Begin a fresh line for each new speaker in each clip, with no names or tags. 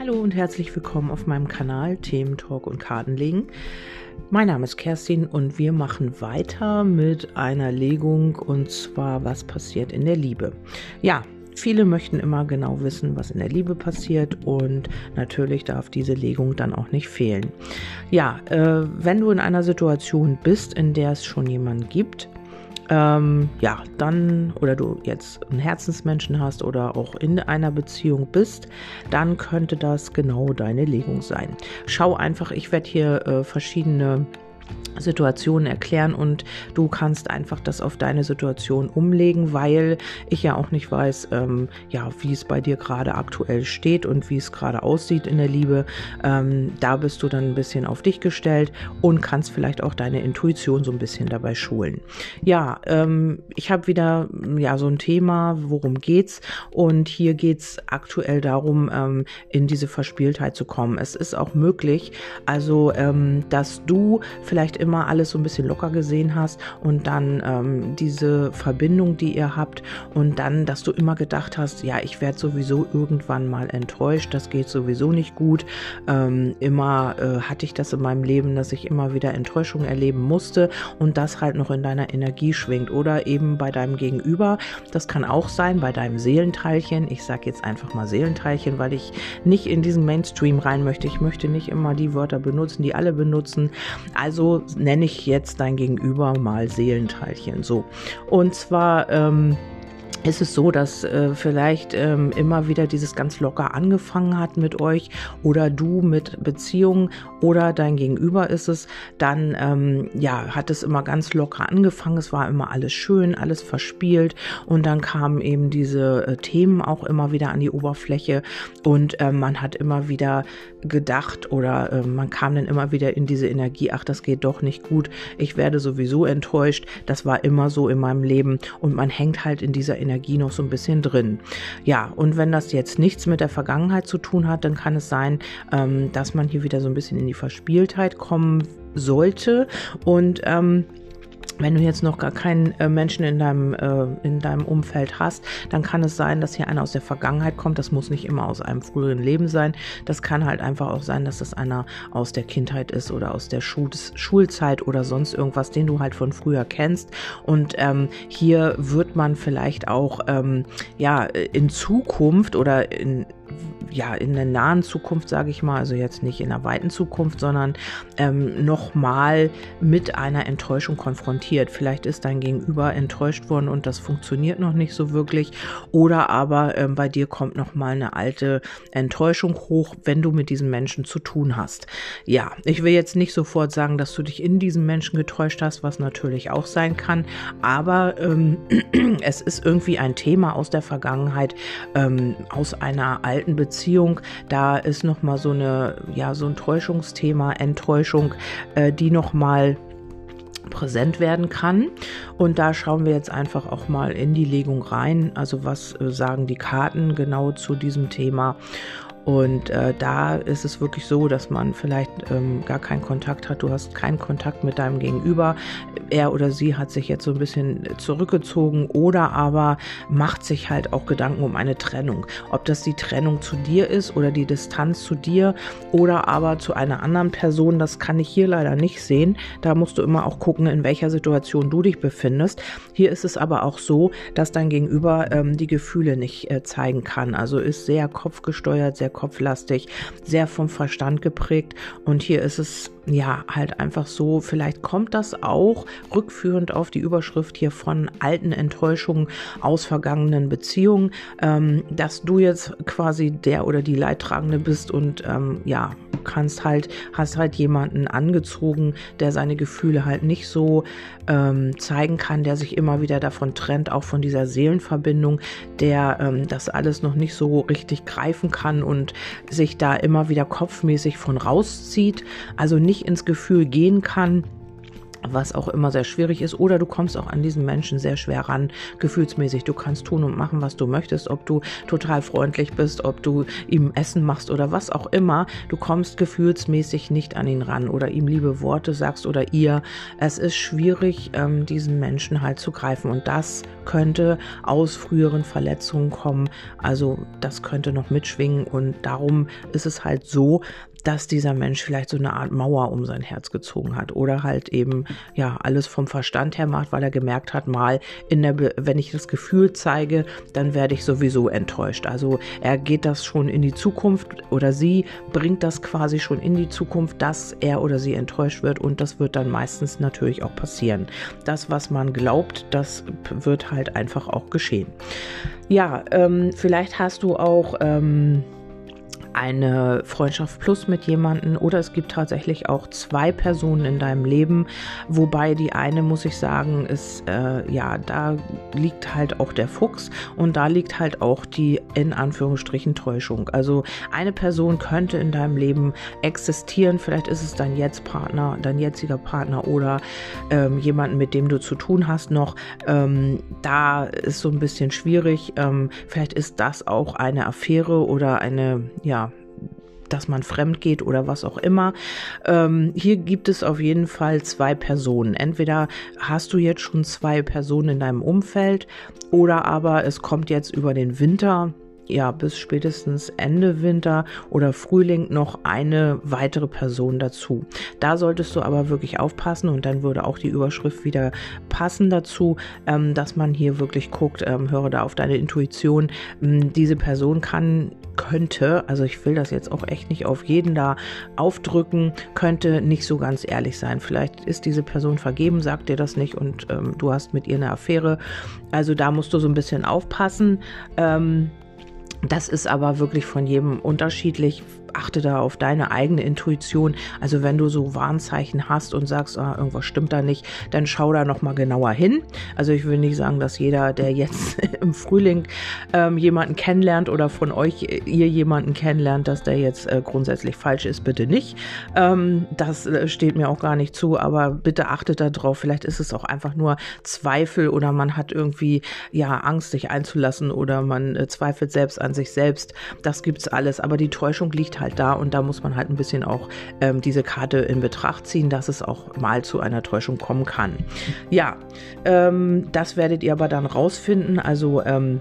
Hallo und herzlich willkommen auf meinem Kanal Themen Talk und Kartenlegen. Mein Name ist Kerstin und wir machen weiter mit einer Legung und zwar was passiert in der Liebe. Ja, Viele möchten immer genau wissen, was in der Liebe passiert und natürlich darf diese Legung dann auch nicht fehlen. Ja, äh, wenn du in einer Situation bist, in der es schon jemanden gibt, ähm, ja, dann oder du jetzt einen Herzensmenschen hast oder auch in einer Beziehung bist, dann könnte das genau deine Legung sein. Schau einfach, ich werde hier äh, verschiedene Situationen erklären und du kannst einfach das auf deine Situation umlegen, weil ich ja auch nicht weiß, ähm, ja, wie es bei dir gerade aktuell steht und wie es gerade aussieht in der Liebe. Ähm, da bist du dann ein bisschen auf dich gestellt und kannst vielleicht auch deine Intuition so ein bisschen dabei schulen. Ja, ähm, ich habe wieder ja so ein Thema, worum geht's? Und hier geht's aktuell darum, ähm, in diese Verspieltheit zu kommen. Es ist auch möglich, also ähm, dass du vielleicht immer immer alles so ein bisschen locker gesehen hast und dann ähm, diese Verbindung, die ihr habt und dann, dass du immer gedacht hast, ja, ich werde sowieso irgendwann mal enttäuscht, das geht sowieso nicht gut. Ähm, immer äh, hatte ich das in meinem Leben, dass ich immer wieder Enttäuschung erleben musste und das halt noch in deiner Energie schwingt oder eben bei deinem Gegenüber. Das kann auch sein bei deinem Seelenteilchen. Ich sage jetzt einfach mal Seelenteilchen, weil ich nicht in diesen Mainstream rein möchte. Ich möchte nicht immer die Wörter benutzen, die alle benutzen. Also nenne ich jetzt dein Gegenüber mal Seelenteilchen. So. Und zwar ähm, ist es so, dass äh, vielleicht ähm, immer wieder dieses ganz locker angefangen hat mit euch oder du mit Beziehungen oder dein Gegenüber ist es, dann ähm, ja, hat es immer ganz locker angefangen. Es war immer alles schön, alles verspielt und dann kamen eben diese äh, Themen auch immer wieder an die Oberfläche und äh, man hat immer wieder gedacht oder äh, man kam dann immer wieder in diese Energie, ach, das geht doch nicht gut, ich werde sowieso enttäuscht. Das war immer so in meinem Leben und man hängt halt in dieser Energie noch so ein bisschen drin. Ja, und wenn das jetzt nichts mit der Vergangenheit zu tun hat, dann kann es sein, ähm, dass man hier wieder so ein bisschen in die Verspieltheit kommen sollte und ähm, wenn du jetzt noch gar keinen äh, Menschen in deinem, äh, in deinem Umfeld hast, dann kann es sein, dass hier einer aus der Vergangenheit kommt. Das muss nicht immer aus einem früheren Leben sein. Das kann halt einfach auch sein, dass das einer aus der Kindheit ist oder aus der Schul Schulzeit oder sonst irgendwas, den du halt von früher kennst. Und ähm, hier wird man vielleicht auch ähm, ja in Zukunft oder in ja, in der nahen Zukunft, sage ich mal, also jetzt nicht in der weiten Zukunft, sondern ähm, nochmal mit einer Enttäuschung konfrontiert. Vielleicht ist dein Gegenüber enttäuscht worden und das funktioniert noch nicht so wirklich. Oder aber ähm, bei dir kommt nochmal eine alte Enttäuschung hoch, wenn du mit diesen Menschen zu tun hast. Ja, ich will jetzt nicht sofort sagen, dass du dich in diesen Menschen getäuscht hast, was natürlich auch sein kann. Aber ähm, es ist irgendwie ein Thema aus der Vergangenheit, ähm, aus einer alten Beziehung Beziehung, da ist noch mal so eine ja so ein Täuschungsthema, Enttäuschung, äh, die noch mal präsent werden kann. Und da schauen wir jetzt einfach auch mal in die Legung rein. Also was äh, sagen die Karten genau zu diesem Thema? Und äh, da ist es wirklich so, dass man vielleicht ähm, gar keinen Kontakt hat. Du hast keinen Kontakt mit deinem Gegenüber. Er oder sie hat sich jetzt so ein bisschen zurückgezogen oder aber macht sich halt auch Gedanken um eine Trennung. Ob das die Trennung zu dir ist oder die Distanz zu dir oder aber zu einer anderen Person, das kann ich hier leider nicht sehen. Da musst du immer auch gucken, in welcher Situation du dich befindest. Hier ist es aber auch so, dass dein Gegenüber ähm, die Gefühle nicht äh, zeigen kann. Also ist sehr kopfgesteuert, sehr kopflastig, sehr vom Verstand geprägt. Und hier ist es ja halt einfach so, vielleicht kommt das auch rückführend auf die Überschrift hier von alten Enttäuschungen aus vergangenen Beziehungen, ähm, dass du jetzt quasi der oder die Leidtragende bist und ähm, ja, kannst halt, hast halt jemanden angezogen, der seine Gefühle halt nicht so ähm, zeigen kann, der sich immer wieder davon trennt, auch von dieser Seelenverbindung, der ähm, das alles noch nicht so richtig greifen kann und sich da immer wieder kopfmäßig von rauszieht, also nicht ins Gefühl gehen kann was auch immer sehr schwierig ist. Oder du kommst auch an diesen Menschen sehr schwer ran, gefühlsmäßig. Du kannst tun und machen, was du möchtest, ob du total freundlich bist, ob du ihm Essen machst oder was auch immer. Du kommst gefühlsmäßig nicht an ihn ran oder ihm liebe Worte sagst oder ihr. Es ist schwierig, ähm, diesen Menschen halt zu greifen. Und das könnte aus früheren Verletzungen kommen. Also das könnte noch mitschwingen. Und darum ist es halt so, dass dieser Mensch vielleicht so eine Art Mauer um sein Herz gezogen hat oder halt eben ja alles vom Verstand her macht, weil er gemerkt hat, mal in der, wenn ich das Gefühl zeige, dann werde ich sowieso enttäuscht. Also er geht das schon in die Zukunft oder sie bringt das quasi schon in die Zukunft, dass er oder sie enttäuscht wird und das wird dann meistens natürlich auch passieren. Das, was man glaubt, das wird halt einfach auch geschehen. Ja, ähm, vielleicht hast du auch ähm, eine Freundschaft plus mit jemandem oder es gibt tatsächlich auch zwei Personen in deinem Leben, wobei die eine, muss ich sagen, ist, äh, ja, da liegt halt auch der Fuchs und da liegt halt auch die in Anführungsstrichen Täuschung. Also eine Person könnte in deinem Leben existieren, vielleicht ist es dein jetzt Partner, dein jetziger Partner oder ähm, jemanden, mit dem du zu tun hast noch. Ähm, da ist so ein bisschen schwierig. Ähm, vielleicht ist das auch eine Affäre oder eine, ja, dass man fremd geht oder was auch immer. Ähm, hier gibt es auf jeden Fall zwei Personen. Entweder hast du jetzt schon zwei Personen in deinem Umfeld oder aber es kommt jetzt über den Winter ja bis spätestens Ende Winter oder Frühling noch eine weitere Person dazu. Da solltest du aber wirklich aufpassen und dann würde auch die Überschrift wieder passen dazu, ähm, dass man hier wirklich guckt, ähm, höre da auf deine Intuition. Ähm, diese Person kann könnte, also ich will das jetzt auch echt nicht auf jeden da aufdrücken, könnte nicht so ganz ehrlich sein. Vielleicht ist diese Person vergeben, sagt dir das nicht und ähm, du hast mit ihr eine Affäre. Also da musst du so ein bisschen aufpassen. Ähm, das ist aber wirklich von jedem unterschiedlich achte da auf deine eigene Intuition. Also wenn du so Warnzeichen hast und sagst, ah, irgendwas stimmt da nicht, dann schau da noch mal genauer hin. Also ich will nicht sagen, dass jeder, der jetzt im Frühling ähm, jemanden kennenlernt oder von euch äh, ihr jemanden kennenlernt, dass der jetzt äh, grundsätzlich falsch ist, bitte nicht. Ähm, das äh, steht mir auch gar nicht zu, aber bitte achtet darauf. Vielleicht ist es auch einfach nur Zweifel oder man hat irgendwie ja Angst, sich einzulassen oder man äh, zweifelt selbst an sich selbst. Das gibt's alles, aber die Täuschung liegt halt da und da muss man halt ein bisschen auch ähm, diese Karte in Betracht ziehen, dass es auch mal zu einer Täuschung kommen kann. Ja, ähm, das werdet ihr aber dann rausfinden. Also ähm,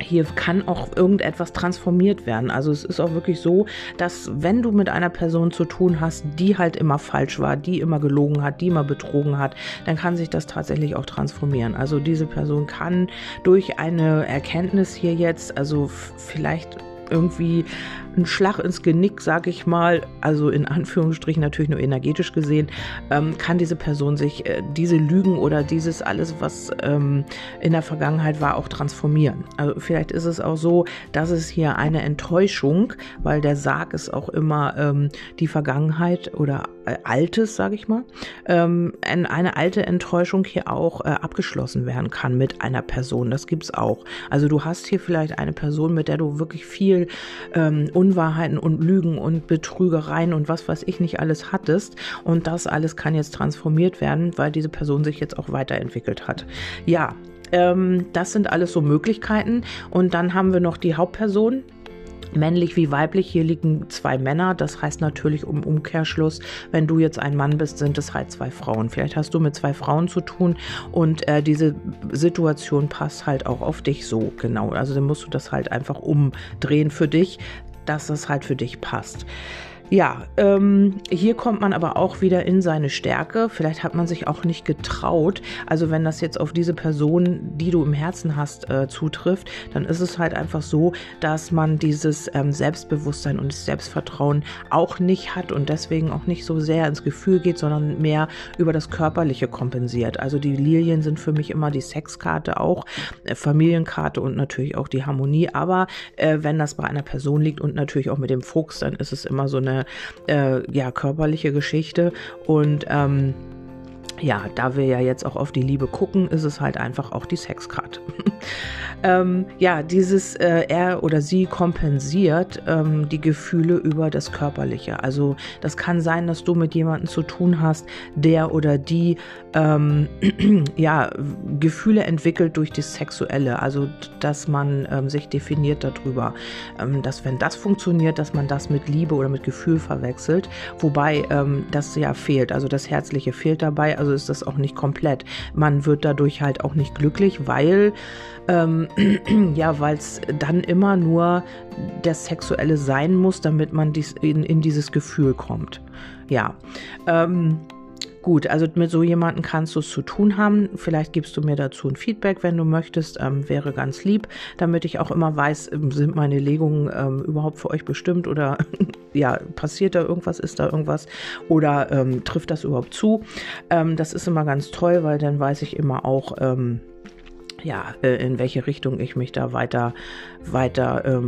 hier kann auch irgendetwas transformiert werden. Also es ist auch wirklich so, dass wenn du mit einer Person zu tun hast, die halt immer falsch war, die immer gelogen hat, die immer betrogen hat, dann kann sich das tatsächlich auch transformieren. Also diese Person kann durch eine Erkenntnis hier jetzt, also vielleicht irgendwie ein Schlag ins Genick, sag ich mal, also in Anführungsstrichen natürlich nur energetisch gesehen, ähm, kann diese Person sich äh, diese Lügen oder dieses alles, was ähm, in der Vergangenheit war, auch transformieren. Also vielleicht ist es auch so, dass es hier eine Enttäuschung, weil der Sarg ist auch immer ähm, die Vergangenheit oder Altes, sage ich mal, ähm, eine alte Enttäuschung hier auch äh, abgeschlossen werden kann mit einer Person. Das gibt's auch. Also du hast hier vielleicht eine Person, mit der du wirklich viel ähm, Unwahrheiten und Lügen und Betrügereien und was weiß ich nicht alles hattest. Und das alles kann jetzt transformiert werden, weil diese Person sich jetzt auch weiterentwickelt hat. Ja, ähm, das sind alles so Möglichkeiten. Und dann haben wir noch die Hauptperson, männlich wie weiblich. Hier liegen zwei Männer. Das heißt natürlich im Umkehrschluss, wenn du jetzt ein Mann bist, sind es halt zwei Frauen. Vielleicht hast du mit zwei Frauen zu tun und äh, diese Situation passt halt auch auf dich so genau. Also dann musst du das halt einfach umdrehen für dich, dass das halt für dich passt. Ja, ähm, hier kommt man aber auch wieder in seine Stärke. Vielleicht hat man sich auch nicht getraut. Also wenn das jetzt auf diese Person, die du im Herzen hast, äh, zutrifft, dann ist es halt einfach so, dass man dieses ähm, Selbstbewusstsein und Selbstvertrauen auch nicht hat und deswegen auch nicht so sehr ins Gefühl geht, sondern mehr über das Körperliche kompensiert. Also die Lilien sind für mich immer die Sexkarte auch, äh, Familienkarte und natürlich auch die Harmonie. Aber äh, wenn das bei einer Person liegt und natürlich auch mit dem Fuchs, dann ist es immer so eine äh, ja, körperliche Geschichte. Und ähm, ja, da wir ja jetzt auch auf die Liebe gucken, ist es halt einfach auch die Sexcard. ähm, ja, dieses äh, er oder sie kompensiert ähm, die Gefühle über das Körperliche. Also das kann sein, dass du mit jemandem zu tun hast, der oder die ähm, ja, Gefühle entwickelt durch das Sexuelle. Also dass man ähm, sich definiert darüber, ähm, dass wenn das funktioniert, dass man das mit Liebe oder mit Gefühl verwechselt. Wobei ähm, das ja fehlt. Also das Herzliche fehlt dabei. Also ist das auch nicht komplett. Man wird dadurch halt auch nicht glücklich, weil ähm, ja, weil es dann immer nur das Sexuelle sein muss, damit man dies in, in dieses Gefühl kommt. Ja. Ähm, Gut, also mit so jemandem kannst du es zu tun haben. Vielleicht gibst du mir dazu ein Feedback, wenn du möchtest. Ähm, wäre ganz lieb, damit ich auch immer weiß, ähm, sind meine Legungen ähm, überhaupt für euch bestimmt oder ja, passiert da irgendwas, ist da irgendwas oder ähm, trifft das überhaupt zu? Ähm, das ist immer ganz toll, weil dann weiß ich immer auch, ähm, ja, äh, in welche Richtung ich mich da weiter, weiter,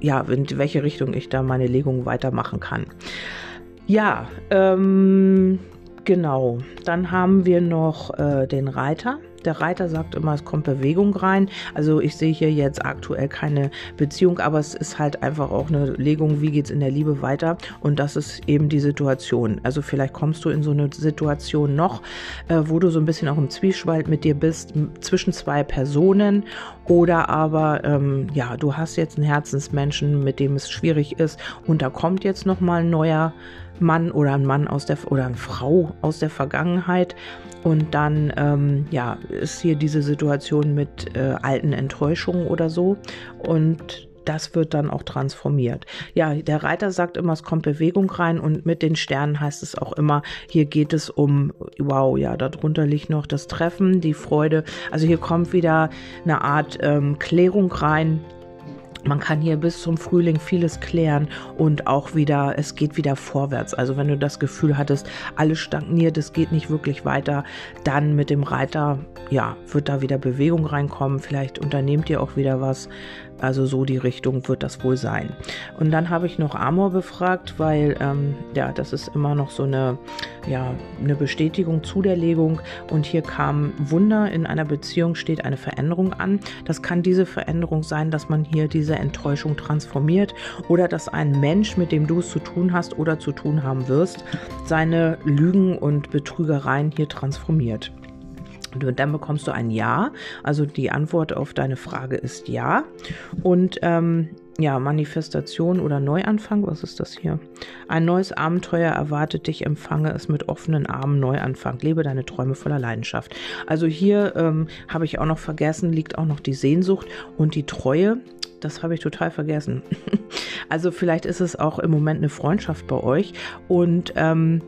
ja, in welche Richtung ich da meine Legungen weitermachen kann. Ja, ähm, Genau, dann haben wir noch äh, den Reiter. Der Reiter sagt immer, es kommt Bewegung rein. Also ich sehe hier jetzt aktuell keine Beziehung, aber es ist halt einfach auch eine Legung, wie geht es in der Liebe weiter. Und das ist eben die Situation. Also vielleicht kommst du in so eine Situation noch, äh, wo du so ein bisschen auch im Zwiespalt mit dir bist, zwischen zwei Personen. Oder aber, ähm, ja, du hast jetzt einen Herzensmenschen, mit dem es schwierig ist. Und da kommt jetzt nochmal ein neuer Mann oder ein Mann aus der oder eine Frau aus der Vergangenheit. Und dann ähm, ja, ist hier diese Situation mit äh, alten Enttäuschungen oder so. Und das wird dann auch transformiert. Ja, der Reiter sagt immer, es kommt Bewegung rein und mit den Sternen heißt es auch immer, hier geht es um, wow, ja, darunter liegt noch das Treffen, die Freude. Also hier kommt wieder eine Art ähm, Klärung rein man kann hier bis zum Frühling vieles klären und auch wieder, es geht wieder vorwärts. Also wenn du das Gefühl hattest, alles stagniert, es geht nicht wirklich weiter, dann mit dem Reiter, ja, wird da wieder Bewegung reinkommen. Vielleicht unternehmt ihr auch wieder was. Also so die Richtung wird das wohl sein. Und dann habe ich noch Amor befragt, weil ähm, ja, das ist immer noch so eine, ja, eine Bestätigung zu der Legung. Und hier kam Wunder, in einer Beziehung steht eine Veränderung an. Das kann diese Veränderung sein, dass man hier diese Enttäuschung transformiert oder dass ein Mensch, mit dem du es zu tun hast oder zu tun haben wirst, seine Lügen und Betrügereien hier transformiert. Und dann bekommst du ein Ja. Also die Antwort auf deine Frage ist Ja. Und ähm, ja, Manifestation oder Neuanfang, was ist das hier? Ein neues Abenteuer erwartet dich, empfange es mit offenen Armen, Neuanfang, lebe deine Träume voller Leidenschaft. Also hier ähm, habe ich auch noch vergessen, liegt auch noch die Sehnsucht und die Treue. Das habe ich total vergessen. also vielleicht ist es auch im Moment eine Freundschaft bei euch und ähm,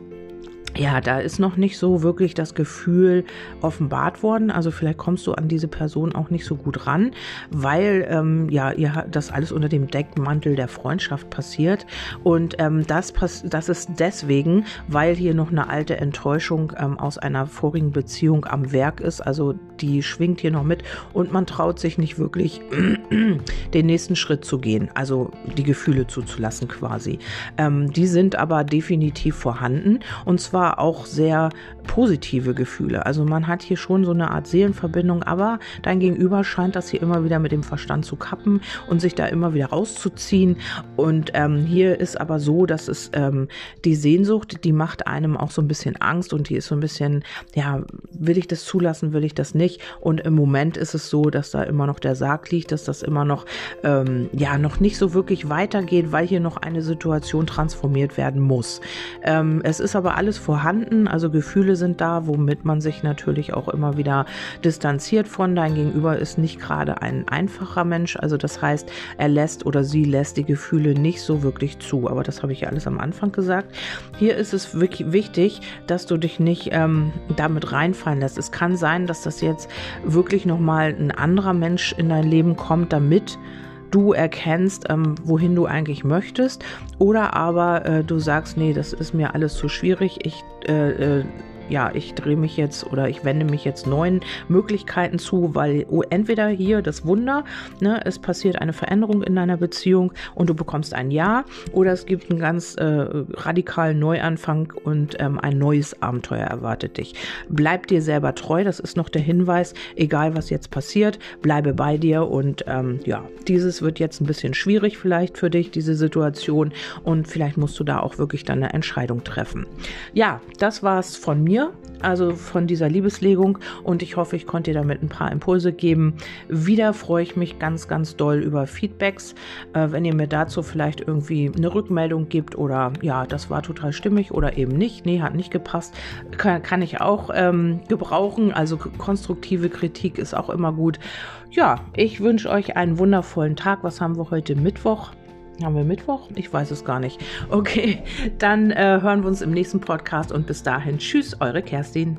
ja, da ist noch nicht so wirklich das Gefühl offenbart worden. Also vielleicht kommst du an diese Person auch nicht so gut ran, weil ähm, ja, ihr das alles unter dem Deckmantel der Freundschaft passiert. Und ähm, das, pass das ist deswegen, weil hier noch eine alte Enttäuschung ähm, aus einer vorigen Beziehung am Werk ist. Also die schwingt hier noch mit und man traut sich nicht wirklich den nächsten Schritt zu gehen, also die Gefühle zuzulassen quasi. Ähm, die sind aber definitiv vorhanden und zwar aber auch sehr positive Gefühle. Also man hat hier schon so eine Art Seelenverbindung, aber dein Gegenüber scheint das hier immer wieder mit dem Verstand zu kappen und sich da immer wieder rauszuziehen. Und ähm, hier ist aber so, dass es ähm, die Sehnsucht, die macht einem auch so ein bisschen Angst und die ist so ein bisschen, ja, will ich das zulassen, will ich das nicht? Und im Moment ist es so, dass da immer noch der Sarg liegt, dass das immer noch, ähm, ja, noch nicht so wirklich weitergeht, weil hier noch eine Situation transformiert werden muss. Ähm, es ist aber alles vorhanden, also Gefühle sind da, womit man sich natürlich auch immer wieder distanziert von. Dein Gegenüber ist nicht gerade ein einfacher Mensch, also das heißt, er lässt oder sie lässt die Gefühle nicht so wirklich zu. Aber das habe ich ja alles am Anfang gesagt. Hier ist es wirklich wichtig, dass du dich nicht ähm, damit reinfallen lässt. Es kann sein, dass das jetzt wirklich nochmal ein anderer Mensch in dein Leben kommt, damit du erkennst, ähm, wohin du eigentlich möchtest. Oder aber äh, du sagst, nee, das ist mir alles zu schwierig. Ich äh, äh, ja, ich drehe mich jetzt oder ich wende mich jetzt neuen Möglichkeiten zu, weil oh, entweder hier das Wunder, ne, es passiert eine Veränderung in deiner Beziehung und du bekommst ein Ja, oder es gibt einen ganz äh, radikalen Neuanfang und ähm, ein neues Abenteuer erwartet dich. Bleib dir selber treu, das ist noch der Hinweis, egal was jetzt passiert, bleibe bei dir und ähm, ja, dieses wird jetzt ein bisschen schwierig vielleicht für dich, diese Situation und vielleicht musst du da auch wirklich dann eine Entscheidung treffen. Ja, das war's von mir, also von dieser Liebeslegung und ich hoffe, ich konnte dir damit ein paar Impulse geben. Wieder freue ich mich ganz, ganz doll über Feedbacks, äh, wenn ihr mir dazu vielleicht irgendwie eine Rückmeldung gibt oder ja, das war total stimmig oder eben nicht, nee, hat nicht gepasst, kann, kann ich auch ähm, gebrauchen. Also konstruktive Kritik ist auch immer gut. Ja, ich wünsche euch einen wundervollen Tag. Was haben wir heute? Mittwoch? Haben wir Mittwoch? Ich weiß es gar nicht. Okay, dann äh, hören wir uns im nächsten Podcast und bis dahin. Tschüss, eure Kerstin.